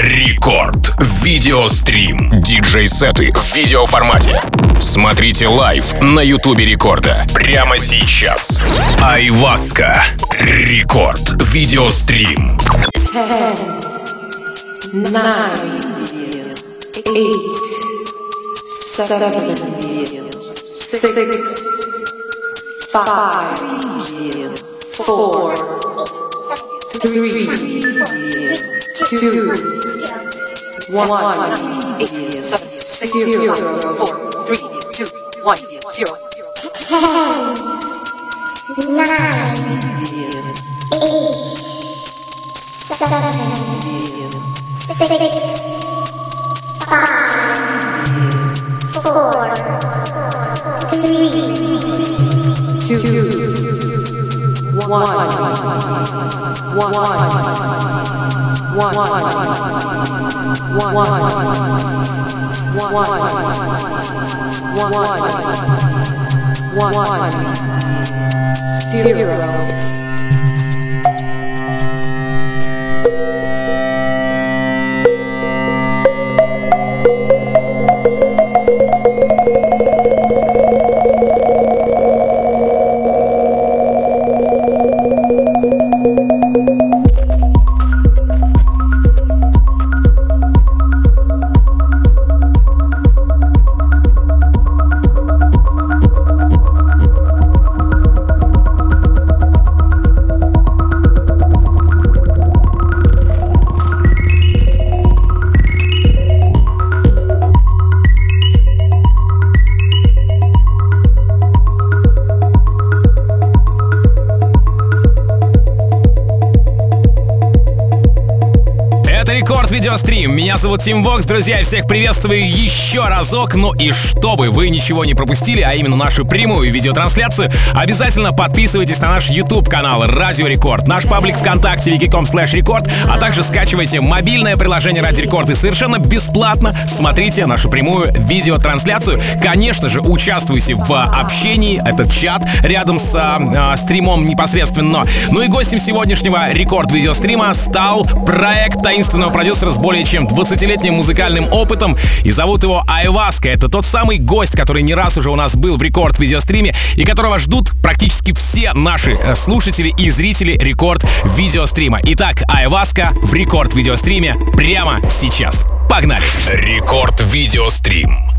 Рекорд. Видеострим. Диджей-сеты в видеоформате. Смотрите live на Ютубе Рекорда. Прямо сейчас. Aiwaska. Рекорд. Видеострим. five, four, three, two, one, eight, seven, six, zero, four, three, two, one, zero. nine, eight, seven, six, five, four, three, two, one, one, zero. Рекорд Видеострим. Меня зовут Тим Вокс, друзья, и всех приветствую еще разок. Ну и чтобы вы ничего не пропустили, а именно нашу прямую видеотрансляцию, обязательно подписывайтесь на наш YouTube канал Радио Рекорд, наш паблик ВКонтакте vk.com slash рекорд, а также скачивайте мобильное приложение Радио Рекорд и совершенно бесплатно смотрите нашу прямую видеотрансляцию. Конечно же, участвуйте в общении, это чат рядом с а, стримом непосредственно. Ну и гостем сегодняшнего Рекорд Видеострима стал проект таинственного продюсера более чем 20-летним музыкальным опытом. И зовут его Aiwaska. Это тот самый гость, который не раз уже у нас был в Рекорд Видеостриме и которого ждут практически все наши э, слушатели и зрители Рекорд Видеострима. Итак, Aiwaska в Рекорд Видеостриме прямо сейчас. Погнали! Рекорд.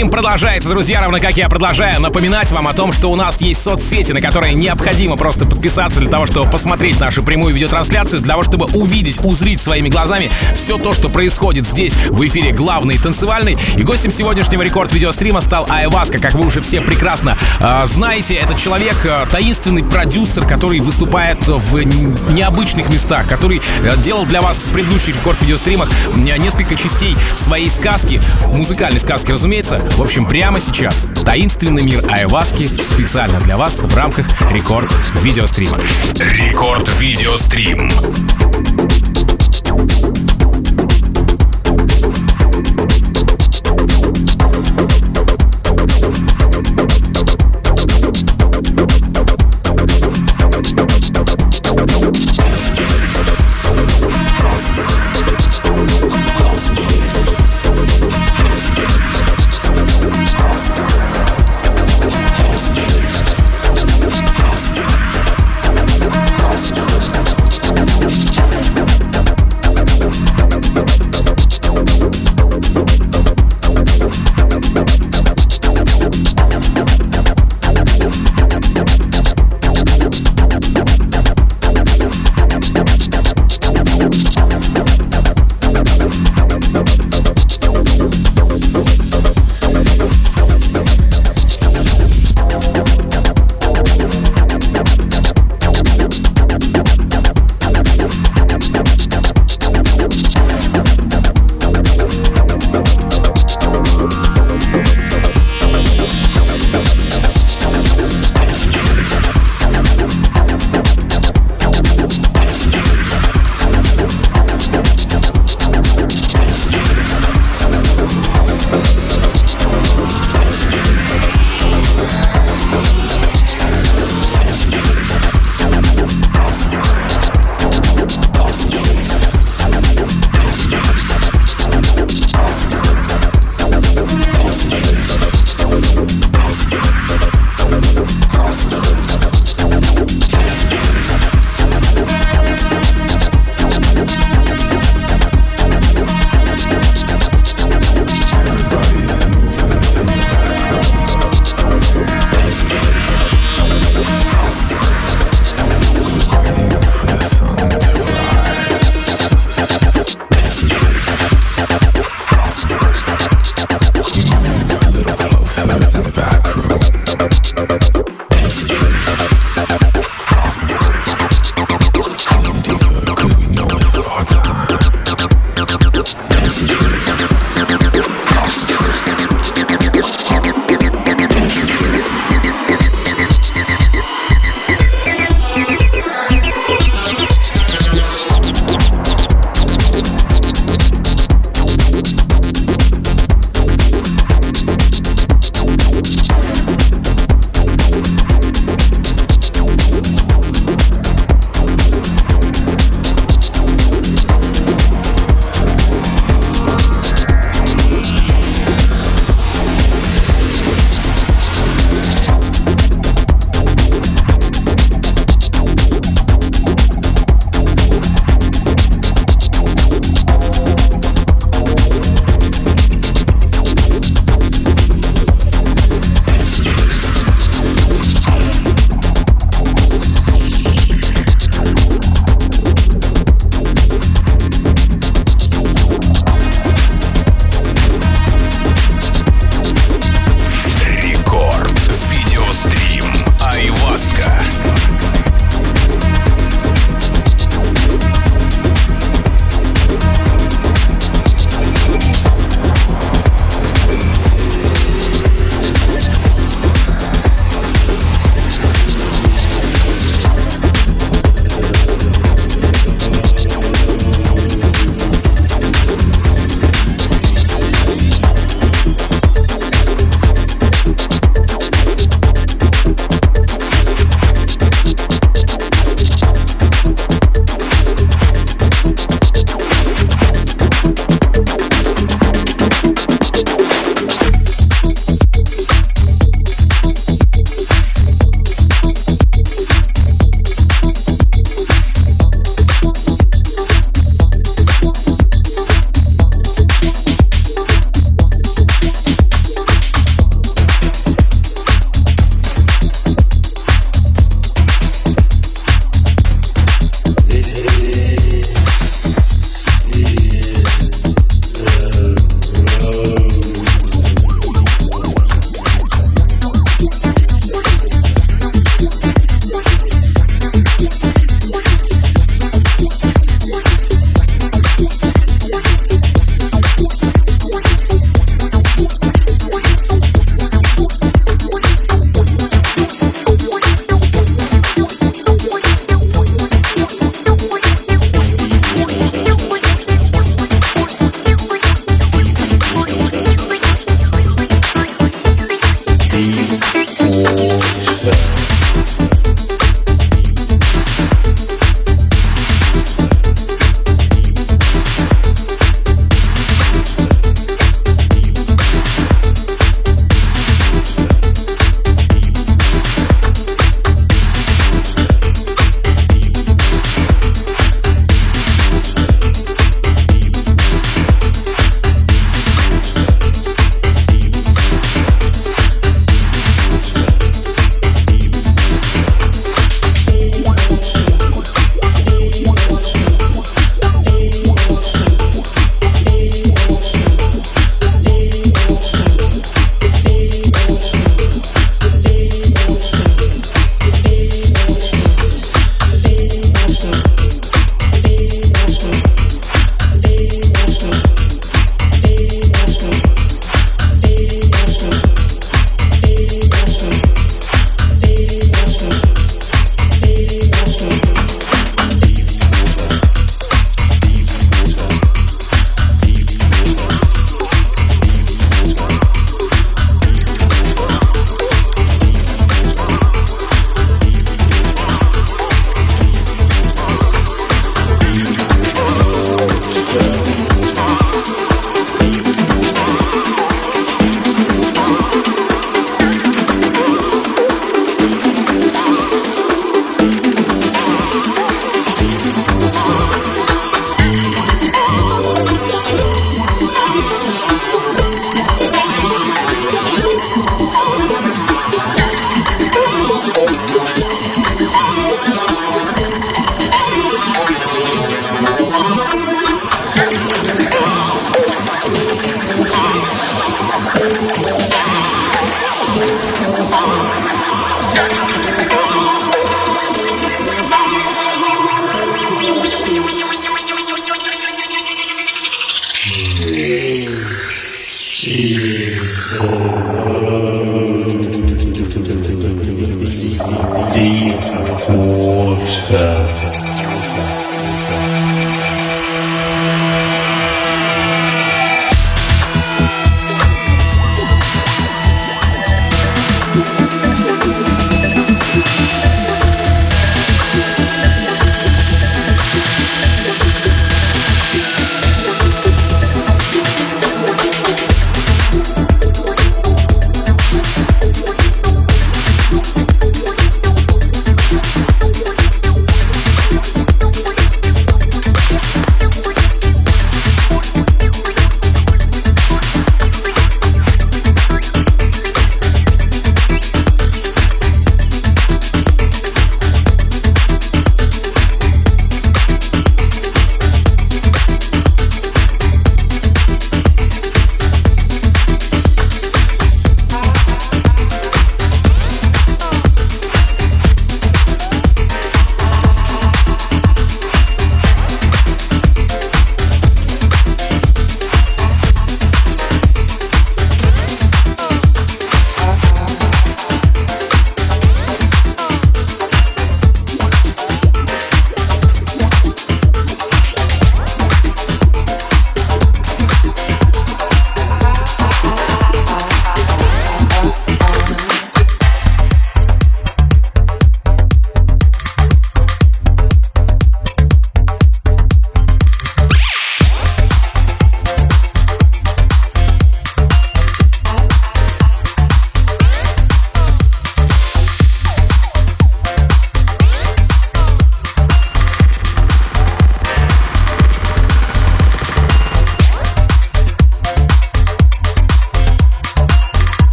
Видеострим продолжается, друзья, равно как я продолжаю напоминать вам о том, что у нас есть соцсети, на которые необходимо просто подписаться для того, чтобы посмотреть нашу прямую видеотрансляцию, для того, чтобы увидеть, узрить своими глазами все то, что происходит здесь в эфире главный танцевальный. И гостем сегодняшнего Рекорд Видеострима стал Айваска, как вы уже все прекрасно э, знаете. Этот человек э, таинственный продюсер, который выступает в необычных местах, который э, делал для вас в предыдущих Рекорд Видеостримах несколько частей своей сказки, музыкальной сказки, разумеется. В общем, прямо сейчас таинственный мир Айваски специально для вас в рамках Рекорд Видеострима. Рекорд Видеострим.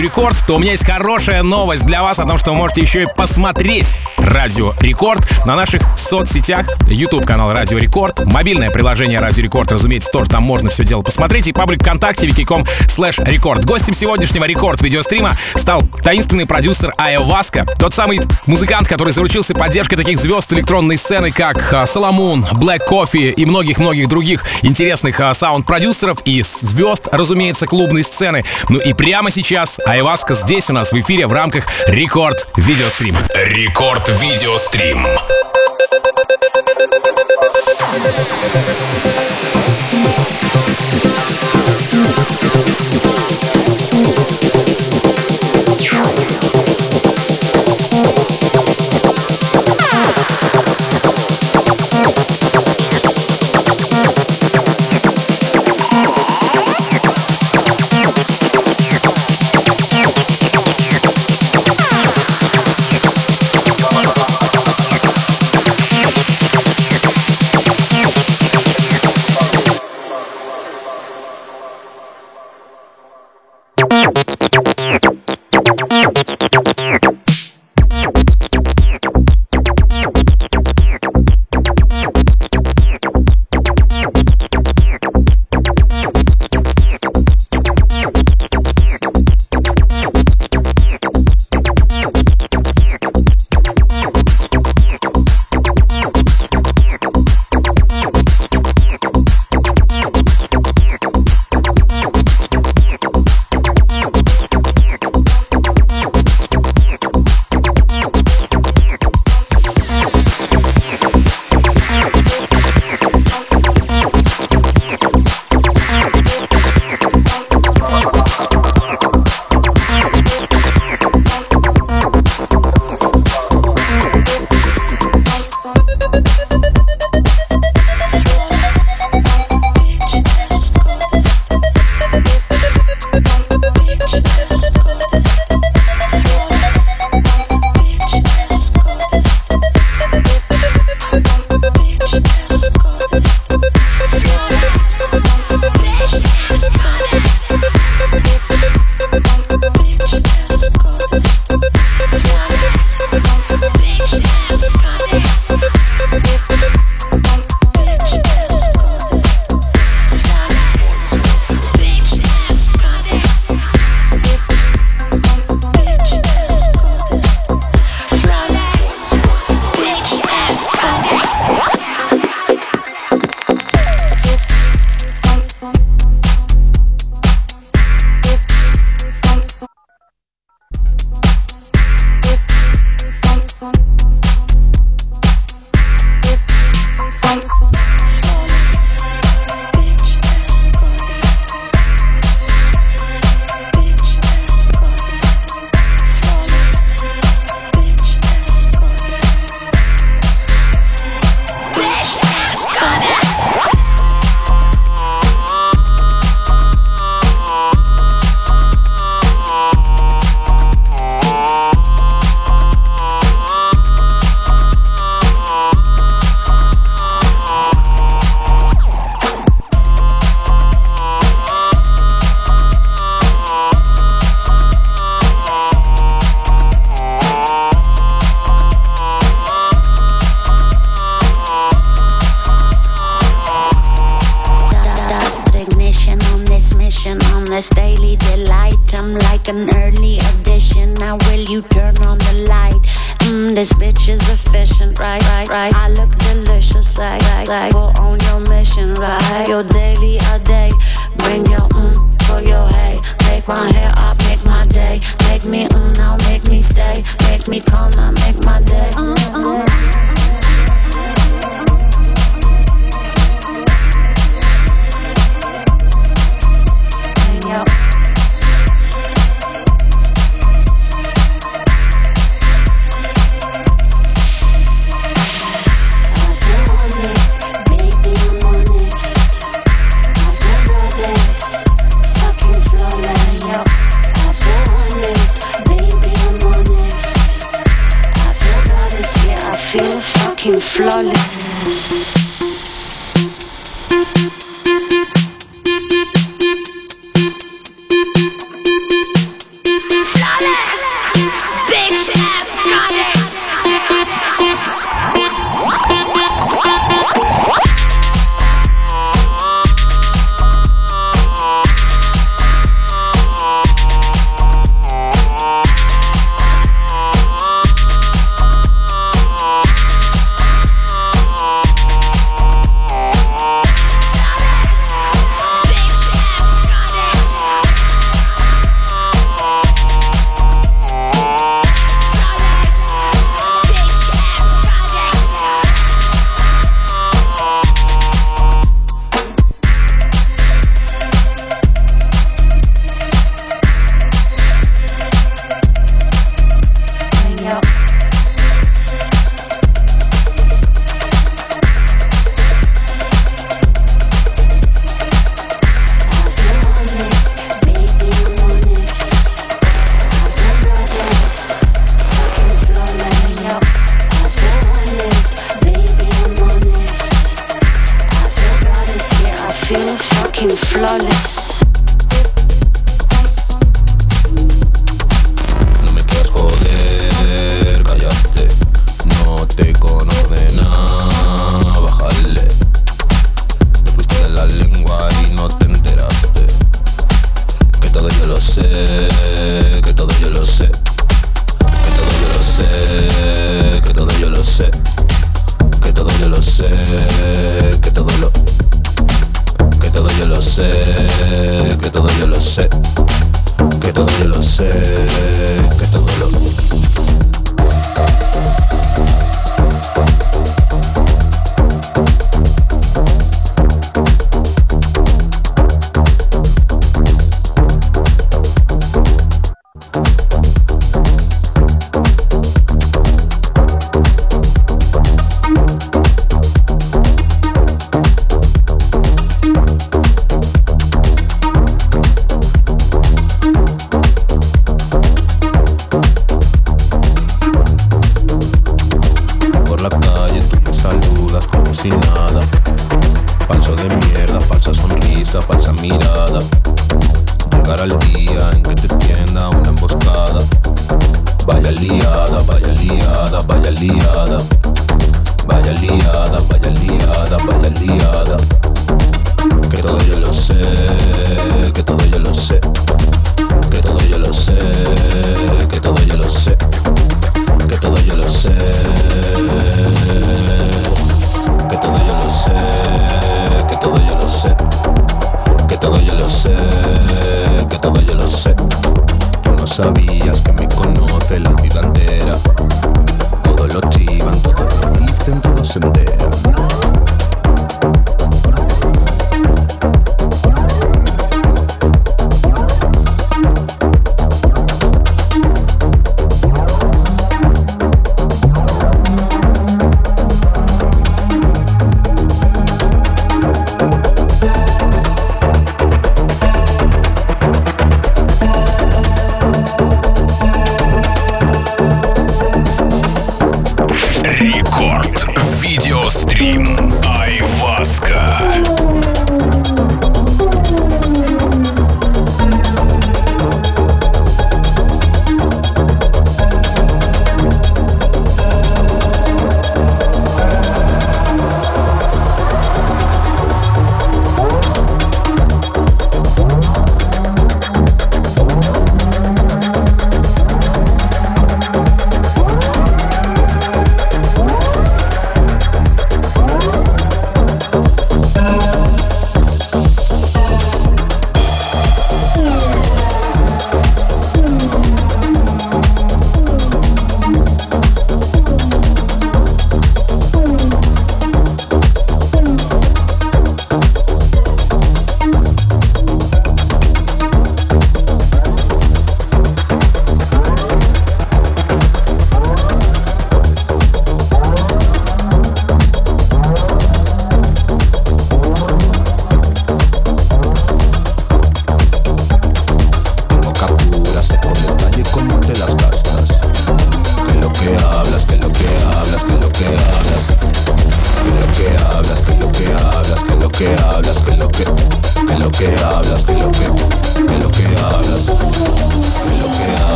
Рекорд, то у меня есть хорошая новость для вас о том, что вы можете еще и посмотреть Радио Рекорд на наших соцсетях. YouTube канал Радио Рекорд, мобильное приложение Радио Рекорд, разумеется, тоже там можно все дело посмотреть, и паблик ВКонтакте vk.com slash рекорд. Гостем сегодняшнего рекорд видеострима стал таинственный продюсер Aiwaska, тот самый музыкант, который заручился поддержкой таких звезд электронной сцены, как а, Solomun, Black Coffee и многих-многих других интересных а, саунд-продюсеров и звезд, разумеется, клубной сцены. Ну и прямо сейчас Aiwaska здесь у нас в эфире в рамках рекорд видеострима. Рекорд видеострим. Dot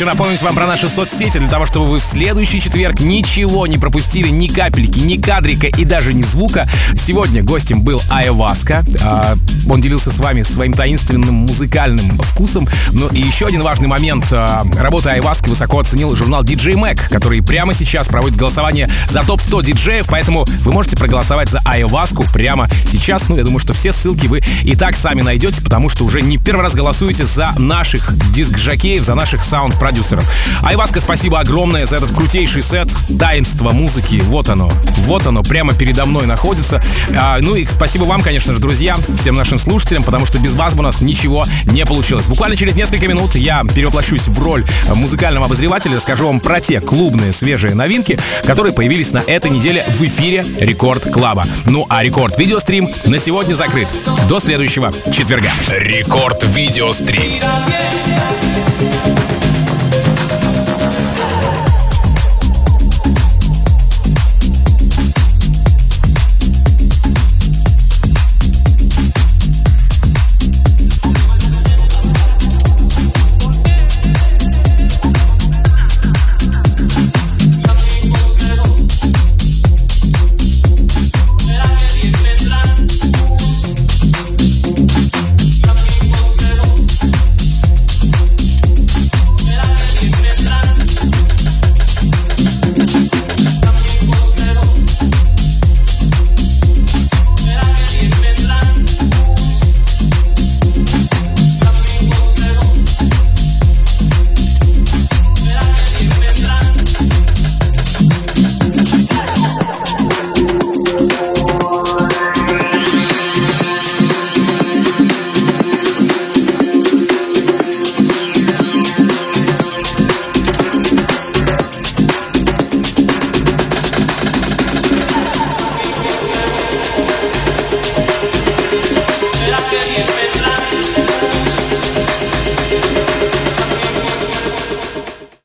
хочу напомнить вам про наши соцсети, для того, чтобы вы в следующий четверг ничего не пропустили, ни капельки, ни кадрика и даже ни звука. Сегодня гостем был Айваска. Он делился с вами своим таинственным музыкальным вкусом. Ну и еще один важный момент. А, Работы Айваски высоко оценил журнал DJ Mag, который прямо сейчас проводит голосование за топ-100 диджеев, поэтому вы можете проголосовать за Айваску прямо сейчас. Ну, я думаю, что все ссылки вы и так сами найдете, потому что уже не первый раз голосуете за наших диск-жокеев, за наших саунд-продюсеров. Aiwaska, спасибо огромное за этот крутейший сет. Таинство музыки, вот оно, вот оно, прямо передо мной находится. А, ну и спасибо вам, конечно же, друзья, всем нашим слушателям, потому что без вас бы у нас ничего не получилось. Буквально через несколько минут я перевоплощусь в роль музыкального обозревателя, скажу вам про те клубные свежие новинки, которые появились на этой неделе в эфире Рекорд Клаба. Ну а Рекорд Видеострим на сегодня закрыт. До следующего четверга. Рекорд Видеострим.